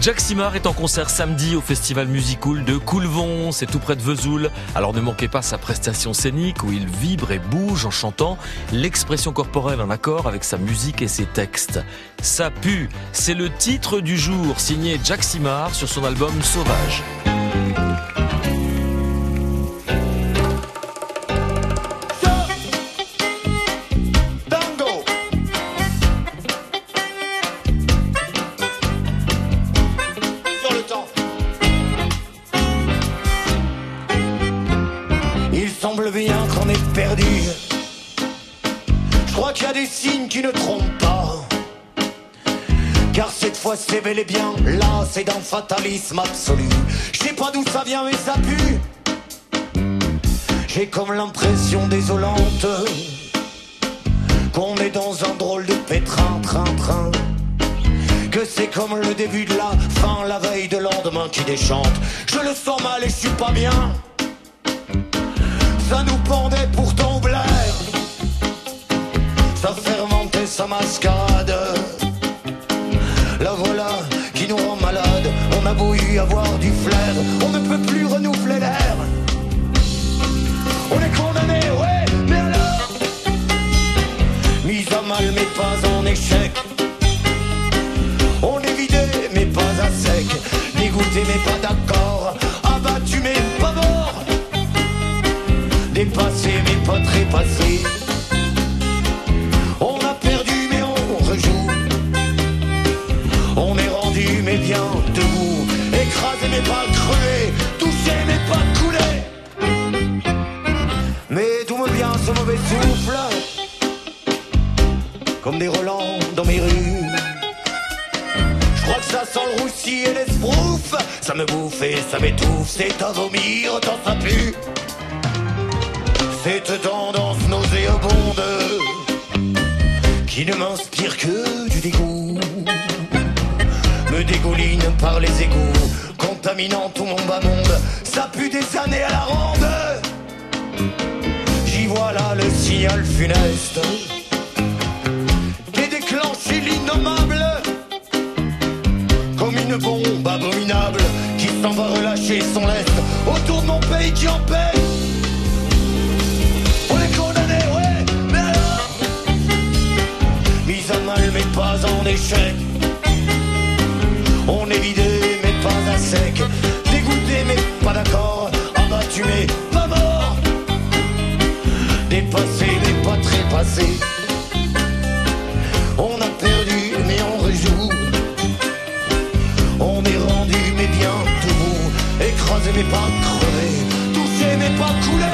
Jack Simard est en concert samedi au festival musical de Coulvon, c'est tout près de Vesoul. Alors ne manquez pas sa prestation scénique où il vibre et bouge en chantant l'expression corporelle en accord avec sa musique et ses textes. Ça pue, c'est le titre du jour signé Jack Simard sur son album Sauvage. C'est bel et bien là, c'est d'un fatalisme absolu. Je sais pas d'où ça vient, mais ça pue. J'ai comme l'impression désolante qu'on est dans un drôle de pétrin, train, train. Que c'est comme le début de la fin, la veille de lendemain qui déchante. Je le sens mal et je suis pas bien. Ça nous pendait pourtant au Ça fermentait sa mascarade la voilà qui nous rend malade. On a beau y avoir du flair, on ne peut plus renouveler l'air. On est condamné, ouais, mais alors? Mise à mal, mais pas en échec. On est vidé, mais pas à sec. Dégoûté, mais pas Mais tout me vient ce mauvais souffle, comme des relents dans mes rues. Je crois que ça sent le roussi et l'esbrouf, ça me bouffe et ça m'étouffe, c'est à vomir tant ça pue. Cette tendance nauséabonde qui ne m'inspire que du dégoût me dégouline par les égouts contaminant tout mon bas monde. Ça pue des années à la ronde. J'y vois là le signal funeste qui déclenché l'innommable comme une bombe abominable qui s'en va relâcher son lest autour de mon pays qui en paie. On est condamné, ouais, mais alors? Mise à mal, mais pas en échec. Dépassé mais pas trépassé. On a perdu mais on rejoue. On est rendu mais bien tout Écrasé mais pas crevé. Touché mais pas coulé,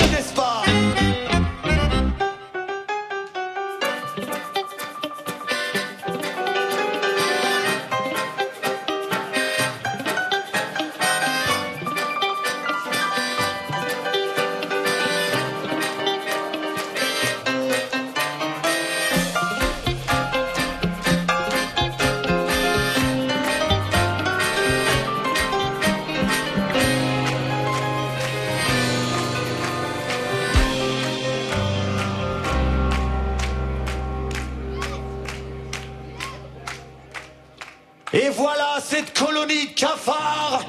n'est-ce pas?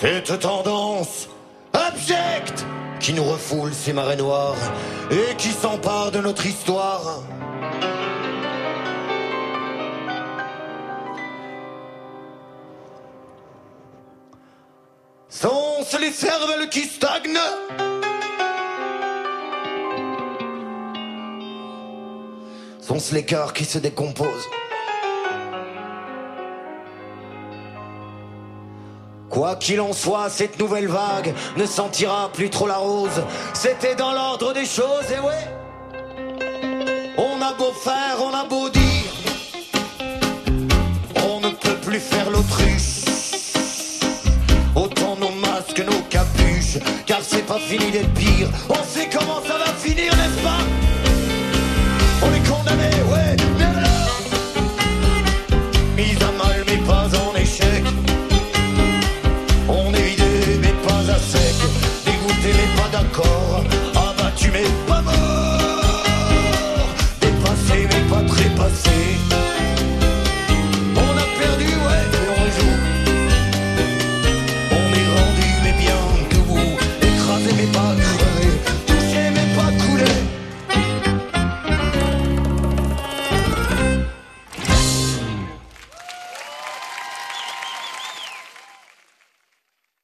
Cette tendance abjecte qui nous refoule ces marées noires et qui s'empare de notre histoire. Sont-ce les cervelles qui stagnent Sont-ce les cœurs qui se décomposent Quoi qu'il en soit, cette nouvelle vague ne sentira plus trop la rose. C'était dans l'ordre des choses, et ouais. On a beau faire, on a beau dire. On ne peut plus faire l'autruche. Autant nos masques, nos capuches, car c'est pas fini d'être pire.